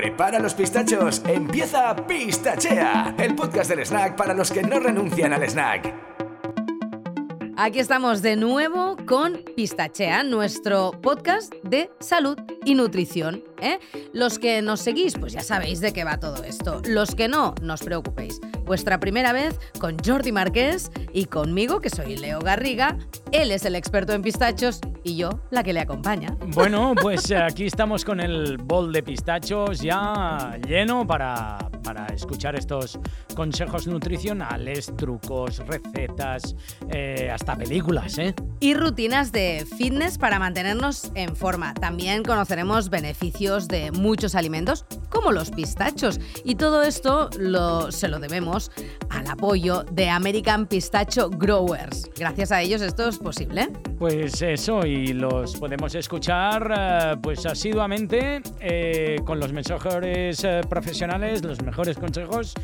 Prepara los pistachos, empieza Pistachea, el podcast del snack para los que no renuncian al snack. Aquí estamos de nuevo con Pistachea, nuestro podcast de salud y nutrición. ¿eh? Los que nos seguís, pues ya sabéis de qué va todo esto. Los que no, no os preocupéis. Vuestra primera vez con Jordi Marqués y conmigo, que soy Leo Garriga. Él es el experto en pistachos y yo la que le acompaña. Bueno, pues aquí estamos con el bol de pistachos ya lleno para, para escuchar estos consejos nutricionales, trucos, recetas, eh, hasta películas, ¿eh? Y rutinas de fitness para mantenernos en forma. También conoceremos beneficios de muchos alimentos, como los pistachos. Y todo esto lo, se lo debemos al apoyo de American Pistacho Growers. Gracias a ellos esto es posible. Pues eso, y los podemos escuchar eh, pues asiduamente eh, con los mejores eh, profesionales, los mejores consejos.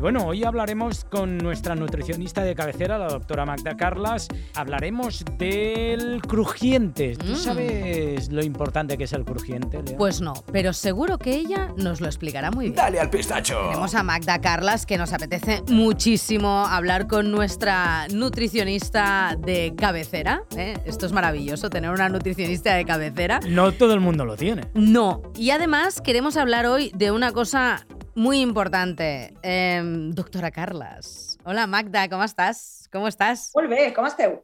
Y bueno, hoy hablaremos con nuestra nutricionista de cabecera, la doctora Magda Carlas. Hablaremos del crujiente. ¿Tú Mm. sabes lo importante que es el crujiente, Leo? Pues no, pero seguro que ella nos lo explicará muy bien. Dale al pistacho. Tenemos a Magda Carlas que nos apetece muchísimo hablar con nuestra nutricionista de cabecera. ¿eh? Esto es maravilloso, tener una nutricionista de cabecera. No todo el mundo lo tiene. No. Y además queremos hablar hoy de una cosa muy importante. Em, doctora Carlas. Hola Magda, ¿cómo estás? ¿Cómo estás? Molt bé, com esteu?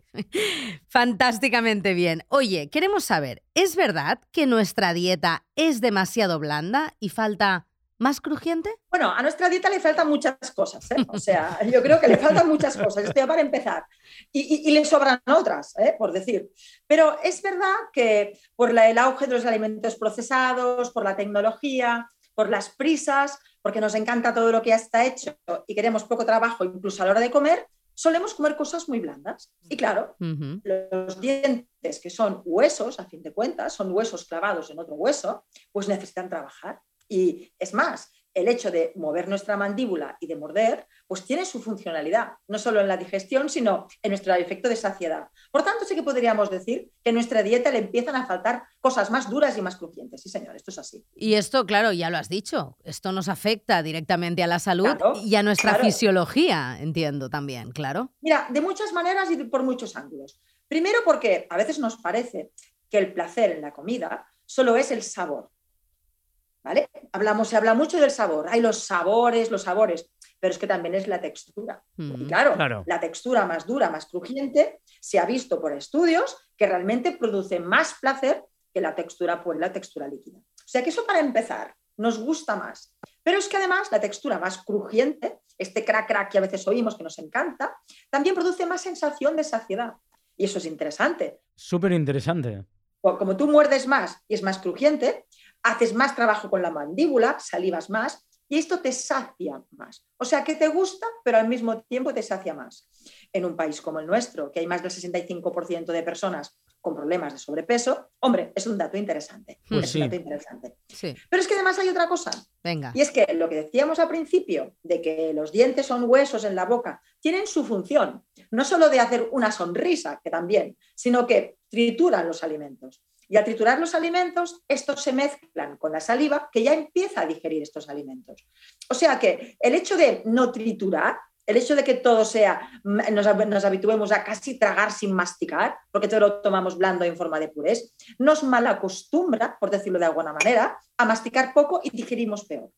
Fantásticamente bien. Oye, queremos saber, ¿es verdad que nuestra dieta es demasiado blanda y falta más crujiente? Bueno, a nuestra dieta le faltan muchas cosas, ¿eh? O sea, yo creo que le faltan muchas cosas, esto ya para empezar. Y, y- y le sobran otras, ¿eh? por decir. Pero es verdad que por la- el auge de los alimentos procesados, por la tecnología, por las prisas, porque nos encanta todo lo que ya está hecho y queremos poco trabajo incluso a la hora de comer, solemos comer cosas muy blandas. Y claro, los dientes, que son huesos, a fin de cuentas, son huesos clavados en otro hueso, pues necesitan trabajar. Y es más, el hecho de mover nuestra mandíbula y de morder, pues tiene su funcionalidad, no solo en la digestión, sino en nuestro efecto de saciedad. Por tanto, sí que podríamos decir que en nuestra dieta le empiezan a faltar cosas más duras y más crujientes. Sí, señor, esto es así. Y esto, claro, ya lo has dicho, esto nos afecta directamente a la salud Claro, y a nuestra claro. fisiología, entiendo también, claro. Mira, de muchas maneras y por muchos ángulos. Primero porque a veces nos parece que el placer en la comida solo es el sabor. ¿Vale? Hablamos, se habla mucho del sabor. Hay los sabores, los sabores, pero es que también es la textura. Y Mm. claro, Claro. la textura más dura, más crujiente, se ha visto por estudios que realmente produce más placer que la textura pues, la textura líquida. O sea que eso para empezar nos gusta más. Pero es que además la textura más crujiente, este crack crack que a veces oímos que nos encanta, también produce más sensación de saciedad. Y eso es interesante. Súper interesante. Como tú muerdes más y es más crujiente, haces más trabajo con la mandíbula, salivas más y esto te sacia más. O sea que te gusta, pero al mismo tiempo te sacia más. En un país como el nuestro, que hay más del 65% de personas con problemas de sobrepeso, hombre, es un dato interesante. Pues es sí. un dato interesante. Sí, Pero es que además hay otra cosa. venga. Y es que lo que decíamos al principio, de que los dientes son huesos en la boca, tienen su función, no solo de hacer una sonrisa, que también, sino que trituran los alimentos. Y al triturar los alimentos, estos se mezclan con la saliva, que ya empieza a digerir estos alimentos. O sea que el hecho de no triturar, el hecho de que todo sea, nos, nos habituemos a casi tragar sin masticar, porque todo lo tomamos blando en forma de purés, nos malacostumbra, por decirlo de alguna manera, a masticar poco y digerimos peor.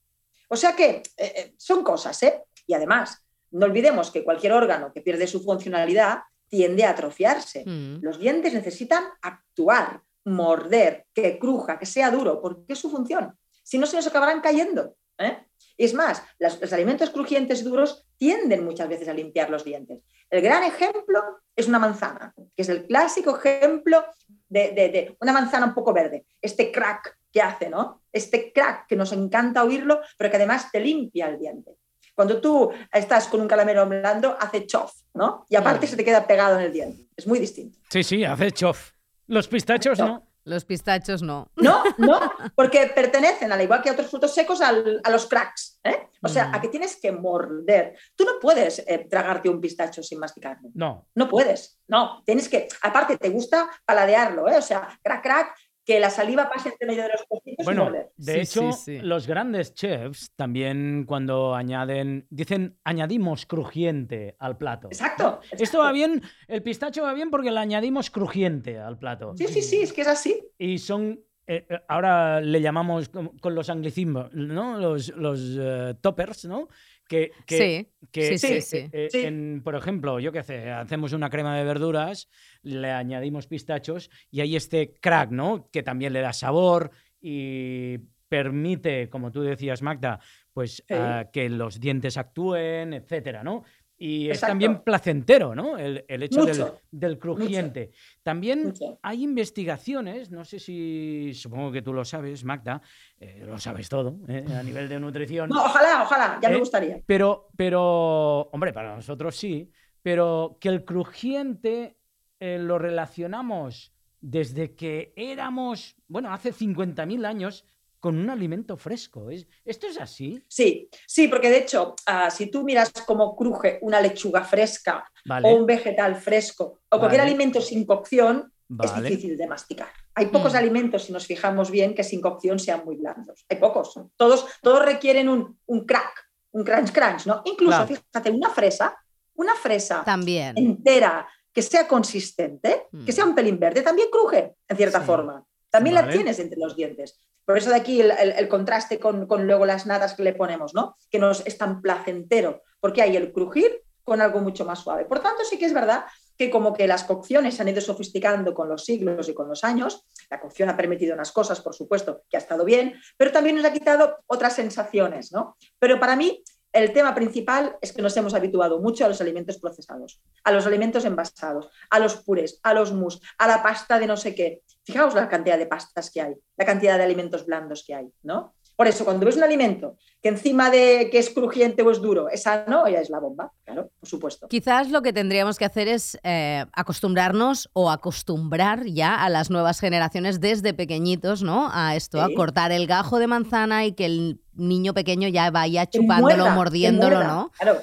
O sea que eh, eh, son cosas, ¿eh? Y además, no olvidemos que cualquier órgano que pierde su funcionalidad tiende a atrofiarse. Mm. Los dientes necesitan actuar, morder, que cruja, que sea duro, porque es su función. Si no, se nos acabarán cayendo. ¿eh? Es más, las- los alimentos crujientes duros tienden muchas veces a limpiar los dientes. El gran ejemplo es una manzana, que es el clásico ejemplo de, de- de una manzana un poco verde. Este crack que hace, ¿no? Este crack que nos encanta oírlo, pero que además te limpia el diente. Cuando tú estás con un calamero blando, hace chof, ¿no? Y aparte se te queda pegado en el diente. Es muy distinto. Sí, sí, hace chof. Los pistachos no. Los pistachos no. No, no, porque pertenecen, al igual que otros frutos secos, al- a los cracks. ¿eh? O sea, Mm. a que tienes que morder. Tú no puedes eh, tragarte un pistacho sin masticarlo. No. No puedes. No, tienes que, aparte, te gusta paladearlo, ¿eh? O sea, crack, crack, que la saliva pase entre medio de los trocitos y Bueno, de Sí, hecho, sí, sí. los grandes chefs también cuando añaden, dicen añadimos crujiente al plato. Exacto. Esto exacto. va bien, el pistacho va bien porque le añadimos crujiente al plato. Sí, sí, sí, es que es así. Y son, eh, eh, ahora le llamamos con, con los anglicismos, ¿no? Los, los eh, toppers, ¿no? Que, que, Sí, que, sí, sí, eh, sí. eh, Sí. en, por ejemplo, yo qué sé, hacemos una crema de verduras, le añadimos pistachos y hay este crack, ¿no? Que también le da sabor y permite, como tú decías, Magda, pues Sí. ah, que los dientes actúen, etcétera, ¿no? Y es también placentero, ¿no? El, el hecho del, crujiente. También Mucho. hay investigaciones, no sé si, supongo que tú lo sabes, Magda, eh, lo sabes todo, ¿eh? a nivel de nutrición. No, ojalá, ojalá, ya ¿Eh? me gustaría. Pero, pero, hombre, para nosotros sí, pero que el crujiente eh, lo relacionamos desde que éramos, bueno, hace 50.000 años con un alimento fresco. ¿Es, ¿Esto es así? Sí, sí, porque de hecho, ah, si tú miras cómo cruje una lechuga fresca Vale, o un vegetal fresco o cualquier Vale. alimento sin cocción, es difícil de masticar. Hay pocos Mm. alimentos, si nos fijamos bien, que sin cocción sean muy blandos. Hay pocos. Todos, todos requieren un, un crack, un crunch crunch, ¿no? Incluso, Claro. fíjate, una fresa, una fresa También. entera que sea consistente, Mm. que sea un pelín verde, también cruje, en cierta Sí. forma. También la Vale. tienes entre los dientes. Por eso de aquí el, el- el contraste con, con luego las natas que le ponemos, ¿no? Que nos es tan placentero, porque hay el crujir con algo mucho más suave. Por tanto, sí que es verdad que como que las cocciones se han ido sofisticando con los siglos y con los años. La cocción ha permitido unas cosas, por supuesto, que ha estado bien, pero también nos ha quitado otras sensaciones, ¿no? Pero para mí el tema principal es que nos hemos habituado mucho a los alimentos procesados, a los alimentos envasados, a los purés, a los mousse, a la pasta de no sé qué. Fijaos la cantidad de pastas que hay, la cantidad de alimentos blandos que hay, ¿no? Por eso, cuando ves un alimento que encima de que es crujiente o es duro, es sano, ya es la bomba, claro, por supuesto. Quizás lo que tendríamos que hacer es eh, acostumbrarnos o acostumbrar ya a las nuevas generaciones desde pequeñitos, ¿no? A esto, a cortar el gajo de manzana y que el niño pequeño ya vaya chupándolo, muerda, mordiéndolo, ¿no? Claro.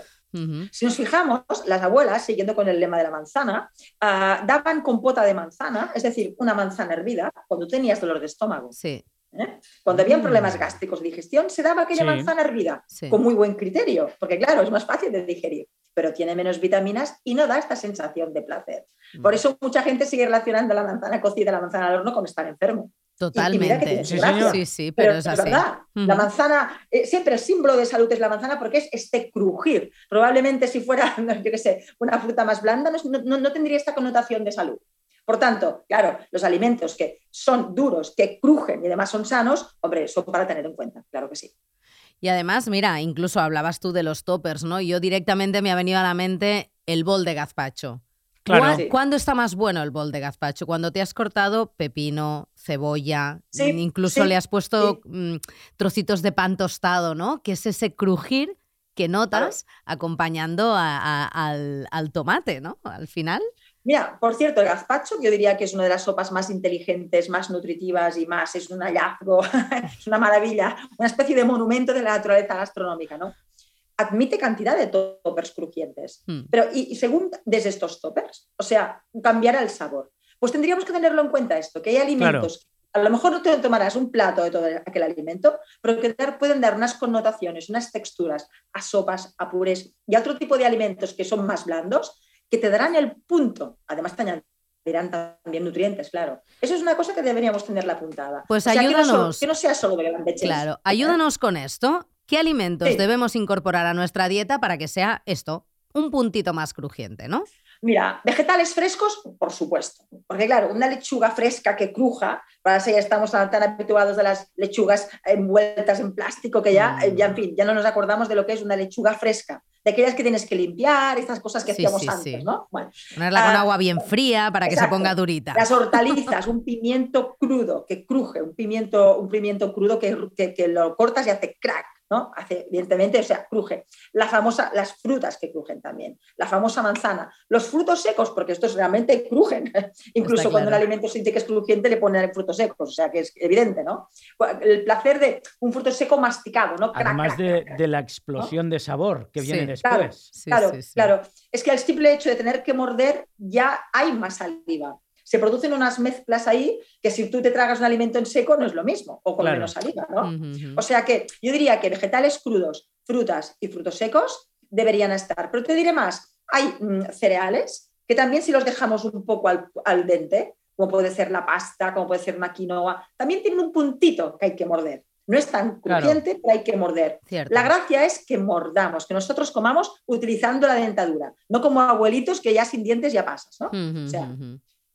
Si nos fijamos, las abuelas, siguiendo con el lema de la manzana, ah, daban compota de manzana, es decir, una manzana hervida, cuando tenías dolor de estómago. Sí, ¿eh? Cuando habían Mm. problemas gástricos de digestión, se daba aquella Sí. manzana hervida, sí. con muy buen criterio, porque claro, es más fácil de digerir, pero tiene menos vitaminas y no da esta sensación de placer. Por Mm. eso mucha gente sigue relacionando la manzana cocida, la manzana al horno con estar enfermo. Totalmente. Sí. Sí, sí, pero, es así. verdad. La Ujú. manzana, eh, siempre el símbolo de salud es la manzana porque es este crujir. Probablemente si fuera, yo qué sé, una fruta más blanda, no, no- no tendría esta connotación de salud. Por tanto, claro, los alimentos que son duros, que crujen y además son sanos, hombre, son para tener en cuenta, claro que sí. Y además, mira, incluso hablabas tú de los toppers, ¿no? Yo directamente me ha venido a la mente el bol de gazpacho. Claro. ¿Cuá- Sí. ¿Cuándo está más bueno el bol de gazpacho? Cuando te has cortado pepino, cebolla, Sí, mm, incluso sí, le has puesto mm, trocitos de pan tostado, ¿no? Que es ese crujir que notas acompañando a- a- al, al tomate, ¿no? Al final. Mira, por cierto, el gazpacho yo diría que es una de las sopas más inteligentes, más nutritivas y más, es un hallazgo, es una maravilla, una especie de monumento de la naturaleza gastronómica, ¿no? Admite cantidad de toppers crujientes, Mm. pero y, y según desde estos toppers, o sea, cambiará el sabor. Pues tendríamos que tenerlo en cuenta esto, que hay alimentos, a lo mejor no te tomarás un plato de todo aquel alimento, pero que dar- pueden dar unas connotaciones, unas texturas a sopas, a purés y a otro tipo de alimentos que son más blandos, que te darán el punto. Además, te añadirán también nutrientes, claro. Eso es una cosa que deberíamos tenerla apuntada. Pues O sea, que no, solo- ayúdanos. que no sea solo de Claro, ayúdanos con esto. ¿Qué alimentos Sí. debemos incorporar a nuestra dieta para que sea esto, un puntito más crujiente, ¿no? Mira, vegetales frescos, por supuesto. Porque claro, una lechuga fresca que cruja, para eso ya estamos tan, tan habituados de las lechugas envueltas en plástico que ya, ya, en fin, ya no nos acordamos de lo que es una lechuga fresca. De aquellas que tienes que limpiar, estas cosas que Sí, hacíamos sí, antes, sí. ¿no? Bueno, Ponerla con Ah, agua bien fría para que se ponga durita. Las hortalizas, un pimiento crudo que cruje, un pimiento, un pimiento crudo que, que- que lo cortas y hace crack, ¿no? Hace, evidentemente, o sea, cruje. La famosa, las frutas que crujen también, la famosa manzana, los frutos secos, porque estos realmente crujen. Incluso cuando un alimento siente que es crujiente, le ponen frutos secos, o sea que es evidente, ¿no? El placer de un fruto seco masticado, ¿no? Crack, Además de, la explosión de sabor que Sí. viene Claro. después. Sí, claro, sí, sí. claro. Es que el simple hecho de tener que morder ya hay más saliva. Se producen unas mezclas ahí que si tú te tragas un alimento en seco no es lo mismo o con Claro. menos saliva, ¿no? O sea que yo diría que vegetales crudos, frutas y frutos secos deberían estar. Pero te diré más, hay mm, cereales que también si los dejamos un poco al, al dente, como puede ser la pasta, como puede ser una quinoa, también tienen un puntito que hay que morder. No es tan Claro. crujiente, pero hay que morder. Cierto. La gracia es que mordamos, que nosotros comamos utilizando la dentadura, no como abuelitos que ya sin dientes ya pasas, ¿no? O sea.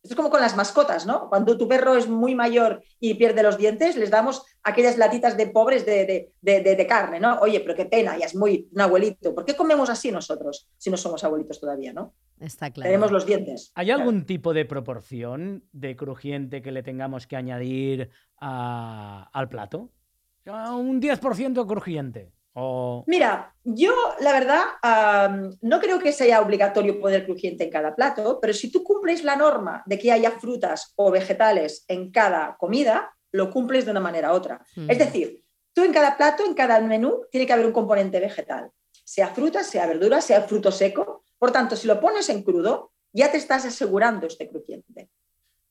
Esto es como con las mascotas, ¿no? Cuando tu perro es muy mayor y pierde los dientes, les damos aquellas latitas de pobres de, de- de- de- de carne, ¿no? Oye, pero qué pena, ya es muy un abuelito. ¿Por qué comemos así nosotros si no somos abuelitos todavía, ¿no? Está claro. Tenemos los dientes. ¿Hay algún tipo de proporción de crujiente que le tengamos que añadir a- al plato? Un 10% crujiente. O... Mira, yo la verdad no creo que sea obligatorio poner crujiente en cada plato, pero si tú cumples la norma de que haya frutas o vegetales en cada comida, lo cumples de una manera u otra. Es decir, tú en cada plato, en cada menú, tiene que haber un componente vegetal, sea fruta, sea verdura, sea fruto seco. Por tanto, si lo pones en crudo, ya te estás asegurando este crujiente.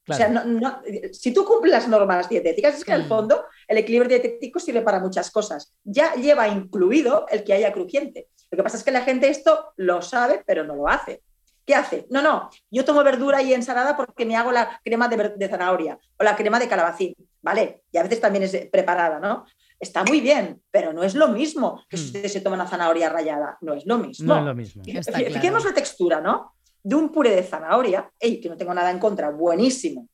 O sea, no- no- si tú cumples las normas dietéticas, es que en el Mm. fondo el equilibrio dietético sirve para muchas cosas. Ya lleva incluido el que haya crujiente. Lo que pasa es que la gente esto lo sabe, pero no lo hace. ¿Qué hace? No, no, yo tomo verdura y ensalada porque me hago la crema de, de zanahoria o la crema de calabacín, ¿vale? Y a veces también es preparada, ¿no? Está muy bien, pero no es lo mismo que si Mm. usted se toma una zanahoria rallada, no es lo mismo. No es lo mismo. Fí- claro. La textura, ¿no? De un puré de zanahoria, ey, que no tengo nada en contra, buenísimo,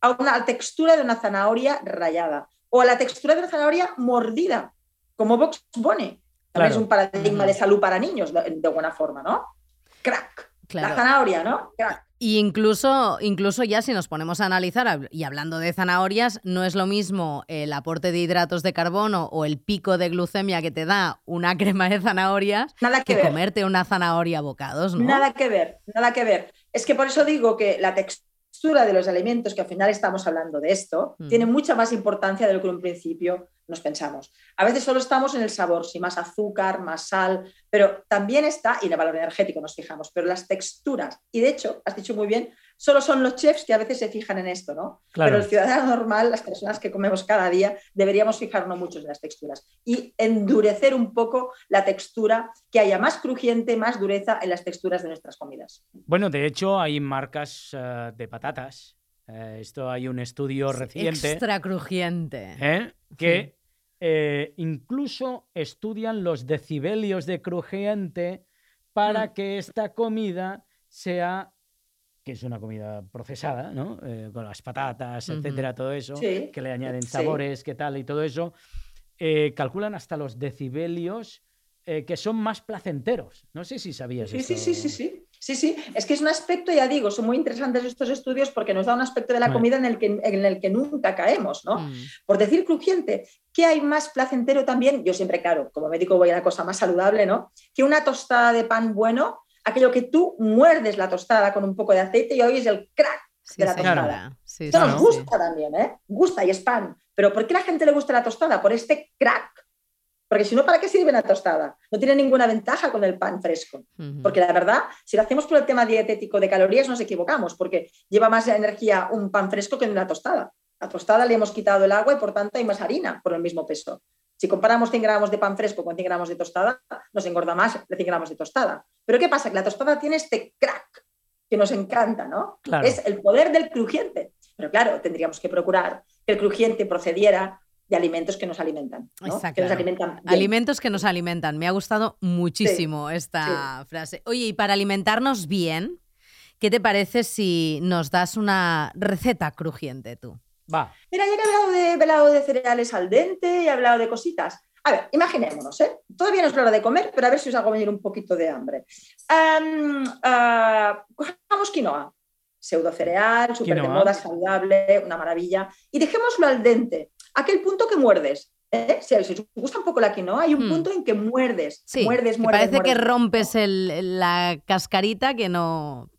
a una textura de una zanahoria rallada o a la textura de una zanahoria mordida, como Bunny. También Claro. es un paradigma de salud para niños, de, de buena forma, ¿no? Crack. Claro. La zanahoria, ¿no? Crack. Y incluso, incluso ya si nos ponemos a analizar, y hablando de zanahorias, no es lo mismo el aporte de hidratos de carbono o el pico de glucemia que te da una crema de zanahorias Nada que comerte una zanahoria a bocados, ¿no? Nada que ver, nada que ver. Es que por eso digo que la textura de los alimentos, que al final estamos hablando de esto, Mm. tiene mucha más importancia de lo que en un principio nos pensamos. A veces solo estamos en el sabor, si más azúcar, más sal, pero también está, y en el valor energético nos fijamos, pero las texturas, y de hecho, has dicho muy bien, solo son los chefs que a veces se fijan en esto, ¿no? Claro. Pero el ciudadano normal, las personas que comemos cada día, deberíamos fijarnos mucho en las texturas y endurecer un poco la textura, que haya más crujiente, más dureza en las texturas de nuestras comidas. Bueno, de hecho, hay marcas eh, de patatas. Eh, esto hay un estudio reciente. Extra crujiente. ¿eh? que eh, incluso estudian los decibelios de crujiente para Mm. que esta comida sea, que es una comida procesada, ¿no? Eh, con las patatas, etcétera, todo eso, Sí, que le añaden sí. sabores, qué tal y todo eso, eh, calculan hasta los decibelios eh, que son más placenteros. No sé si sabías Sí, esto. sí, sí, sí, sí. Sí, sí, es que es un aspecto, ya digo, son muy interesantes estos estudios porque nos da un aspecto de la comida en el que, en el que nunca caemos, ¿no? Mm. Por decir crujiente, ¿qué hay más placentero también? Yo siempre, claro, como médico voy a la cosa más saludable, ¿no? Que una tostada de pan bueno, aquello que tú muerdes la tostada con un poco de aceite y oyes el crack. Sí, de la señora. tostada. Sí, Esto nos sí. gusta también, ¿eh? Gusta y es pan. Pero ¿por qué a la gente le gusta la tostada? Por este crack. Porque si no, ¿para qué sirve la tostada? No tiene ninguna ventaja con el pan fresco. Ujú. Porque la verdad, si lo hacemos por el tema dietético de calorías, nos equivocamos, porque lleva más energía un pan fresco que una tostada. La tostada le hemos quitado el agua y por tanto hay más harina por el mismo peso. Si comparamos 100 gramos de pan fresco con 100 gramos de tostada, nos engorda más de 100 gramos de tostada. Pero ¿qué pasa? Que la tostada tiene este crack que nos encanta, ¿no? Claro. Es el poder del crujiente. Pero claro, tendríamos que procurar que el crujiente procediera de alimentos que nos alimentan, ¿no? Está que nos claro. alimentan bien. Alimentos que nos alimentan. Me ha gustado muchísimo esta frase. Oye, y para alimentarnos bien, ¿qué te parece si nos das una receta crujiente tú? Va, Mira, ya que he hablado de, he hablado de cereales al dente y he hablado de cositas. A ver, imaginémonos, ¿eh? Todavía no es la hora de comer, pero a ver si os hago venir un poquito de hambre. Am, ah, cojamos quinoa, pseudo cereal, súper de moda, saludable, una maravilla. Y dejémoslo al dente, aquel punto que muerdes. ¿eh? Si si os gusta un poco la quinoa, hay un Hmm. punto en que muerdes, Sí, muerdes, muerdes. parece que rompes el- la cascarita que no...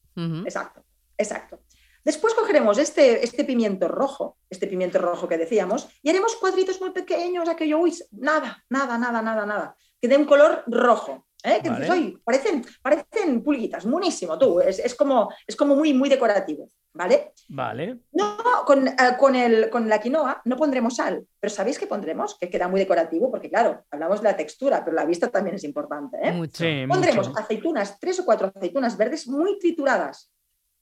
Exacto, exacto. Después cogeremos este, este pimiento rojo, este pimiento rojo que decíamos, y haremos cuadritos muy pequeños, aquello, uy, nada, nada, nada, nada, nada, que dé un color rojo. ¿Eh? que dices, "Oy, parecen, parecen pulguitas, buenísimo tú, es, es como, es como muy, muy decorativo, ¿vale? Vale. No, con, eh, con, el, con la quinoa no pondremos sal, pero ¿sabéis qué pondremos? Que queda muy decorativo, porque claro, hablamos de la textura, pero la vista también es importante. ¿eh? Mucho. Pondremos mucho. aceitunas, tres o cuatro aceitunas verdes muy trituradas,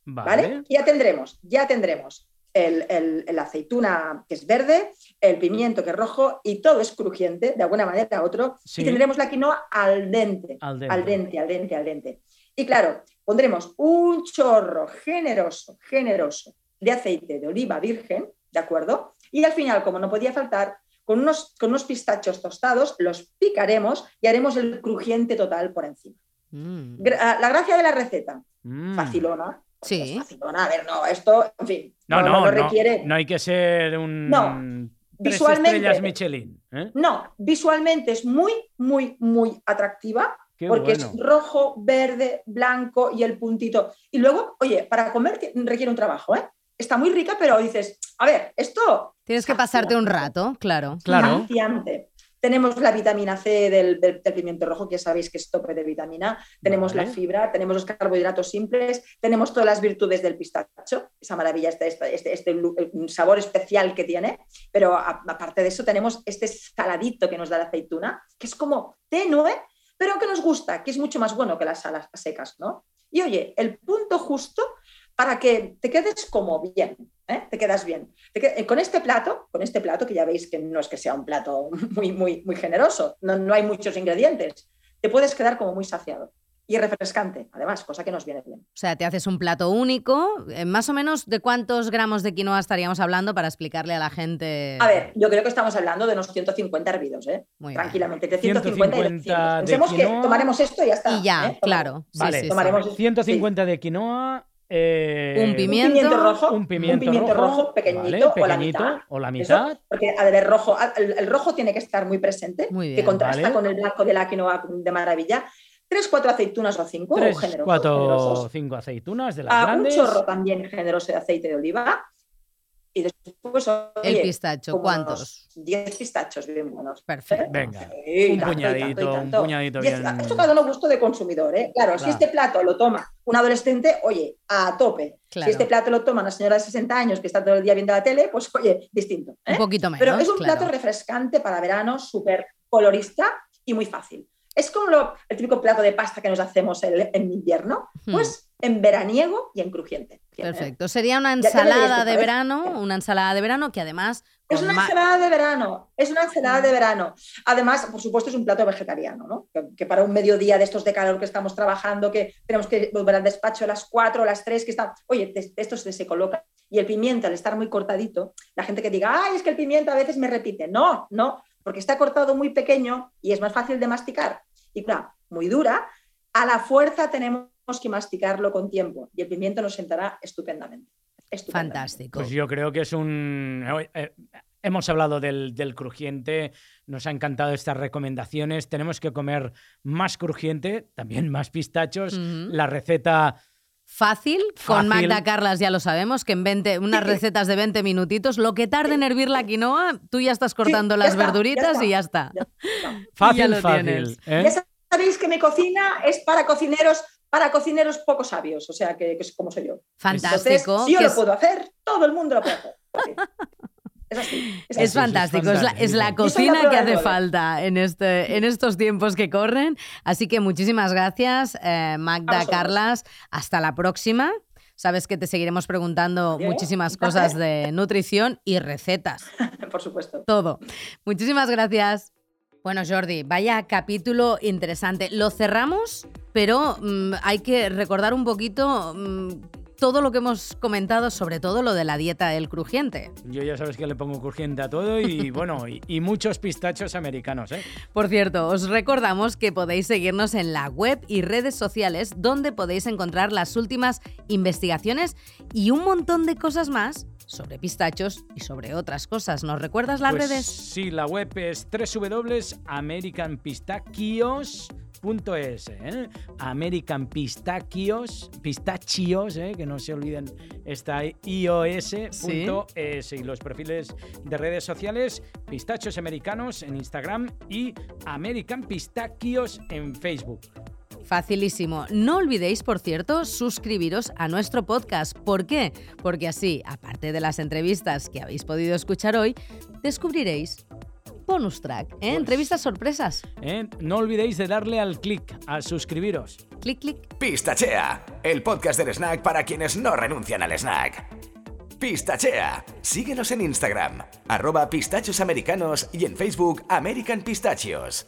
¿vale? Vale. Y ya tendremos, ya tendremos el, el- el aceituna que es verde, el pimiento que es rojo y todo es crujiente de alguna manera a otro. Sí. Y tendremos la quinoa al dente, Al dente. al dente, al dente, al dente. Y claro, pondremos un chorro generoso, generoso de aceite de oliva virgen, ¿de acuerdo? Y al final, como no podía faltar, con unos, con unos pistachos tostados, los picaremos y haremos el crujiente total por encima. Mm. Gra- La gracia de la receta, Mm. facilona. Sí. A ver, no, esto, en fin, No, no, no, requiere. no hay que ser un No, tres visualmente- estrellas Michelin. ¿eh? No, visualmente es muy, muy, muy atractiva Qué porque bueno. es rojo, verde, blanco y el puntito. Y luego, oye, para comer requiere un trabajo, ¿eh? Está muy rica, pero dices, a ver, esto. Tienes que pasarte un rato, claro. Claro. saciante. Tenemos la vitamina C del, del- del pimiento rojo, que sabéis que es tope de vitamina. Tenemos Vale. la fibra, tenemos los carbohidratos simples, tenemos todas las virtudes del pistacho, esa maravilla, este, este, este- este sabor especial que tiene. Pero a- aparte de eso, tenemos este saladito que nos da la aceituna, que es como tenue, pero que nos gusta, que es mucho más bueno que las salas secas, ¿no? Y oye, el punto justo para que te quedes como bien, ¿eh? te quedas bien. Te eh, con este plato, con este plato, que ya veis que no es que sea un plato muy, muy, muy generoso, no, no hay muchos ingredientes, te puedes quedar como muy saciado y refrescante, además, cosa que nos viene bien. O sea, te haces un plato único. eh, Más o menos, ¿de cuántos gramos de quinoa estaríamos hablando para explicarle a la gente? A ver, yo creo que estamos hablando de unos 150 hervidos, ¿eh? Muy tranquilamente, entre 150, 150 y 200. de Pensemos que quinoa. tomaremos esto y ya está. Y ya, ¿eh? claro. Sí, Vale, sí, sí. Tomaremos- 150 de quinoa. Eh, Un Un pimiento. rojo, Un pimiento, rojo, pequeñito, vale, o la mitad. o la Eso, mitad. porque a ver, rojo, el, el rojo tiene que estar muy presente, Muy que contrasta Vale. con el blanco de la quinoa de maravilla. Tres, cuatro aceitunas o cinco, Tres, generosos, cuatro, generosos. cinco aceitunas de las Ah, un grandes. chorro también generoso de aceite de oliva. Y después, El pistacho, ¿cuántos? unos 10 pistachos bien buenos. Perfecto. Venga, Sí, un tanto, y puñadito, tanto, y un puñadito es- bien. Esto cada uno gusto de consumidor, ¿eh? Claro, si este plato lo toma un adolescente, oye, a tope. Claro. Si este plato lo toma una señora de 60 años que está todo el día viendo la tele, pues oye, distinto. ¿eh? Un poquito menos. Pero es un claro. plato refrescante para verano, súper colorista y muy fácil. Es como lo- el típico plato de pasta que nos hacemos el- en invierno, Hmm. En veraniego y en crujiente. ¿eh? Perfecto. Sería una ensalada de ¿sabes? verano, una ensalada de verano que además Es una ensalada de verano, es una ensalada de verano. Además, por supuesto, es un plato vegetariano, ¿no? Que, que para un mediodía de estos de calor que estamos trabajando, que tenemos que volver al despacho a las 4 o las 3, que está, oye, de- de estos se coloca. Y el pimiento, al estar muy cortadito, la gente que diga, ay, es que el pimiento a veces me repite. No, no, porque está cortado muy pequeño y es más fácil de masticar. Y claro, muy dura, a la fuerza tenemos que masticarlo con tiempo y el pimiento nos sentará estupendamente. estupendamente. fantástico. Pues yo creo que es un. eh, eh, hemos hablado del, del crujiente, nos han encantado estas recomendaciones. Tenemos que comer más crujiente, también más pistachos. La receta. Fácil, con. Magda Carlas ya lo sabemos, que en 20, unas recetas de 20 minutitos, lo que tarde en hervir la quinoa, tú ya estás cortando ya las está, ya verduritas está. y ya está. Ya está. Fácil, lo fácil. ¿eh? Ya sabéis que mi cocina es para cocineros, para cocineros poco sabios, o sea, que, que es como soy yo. Fantástico. Entonces, si yo lo es- puedo hacer, todo el mundo lo puede hacer. Es así. Es, Es así. fantástico, es la, es cocina que hace nueve. falta en, este, en estos tiempos que corren. Así que muchísimas gracias, eh, Magda. Carlas. Hasta la próxima. Sabes que te seguiremos preguntando muchísimas cosas de nutrición y recetas. Por supuesto. Todo. Muchísimas gracias. Bueno, Jordi, vaya capítulo interesante. Lo cerramos, pero mm, hay que recordar un poquito mm, todo lo que hemos comentado, sobre todo lo de la dieta del crujiente. Yo ya sabes que le pongo crujiente a todo y bueno, y, y muchos pistachos americanos, ¿eh? Por cierto, os recordamos que podéis seguirnos en la web y redes sociales donde podéis encontrar las últimas investigaciones y un montón de cosas más sobre pistachos y sobre otras cosas. ¿Nos recuerdas las Pues redes? Sí, la web es www.americanpistachios.com pistachios.es. ¿eh? American Pistachios, pistachios, ¿eh? que no se olviden, está ios.es y los perfiles de redes sociales, Pistachos Americanos en Instagram y American Pistachios en Facebook. Facilísimo. No olvidéis, por cierto, suscribiros a nuestro podcast. ¿Por qué? Porque así, aparte de las entrevistas que habéis podido escuchar hoy, descubriréis bonus track, ¿eh? Pues- entrevistas sorpresas. ¿eh? No olvidéis de darle al clic, a suscribiros. Clic, clic. Pistachea, el podcast del snack para quienes no renuncian al snack. Pistachea, síguenos en Instagram, arroba pistachos americanos y en Facebook American Pistachios.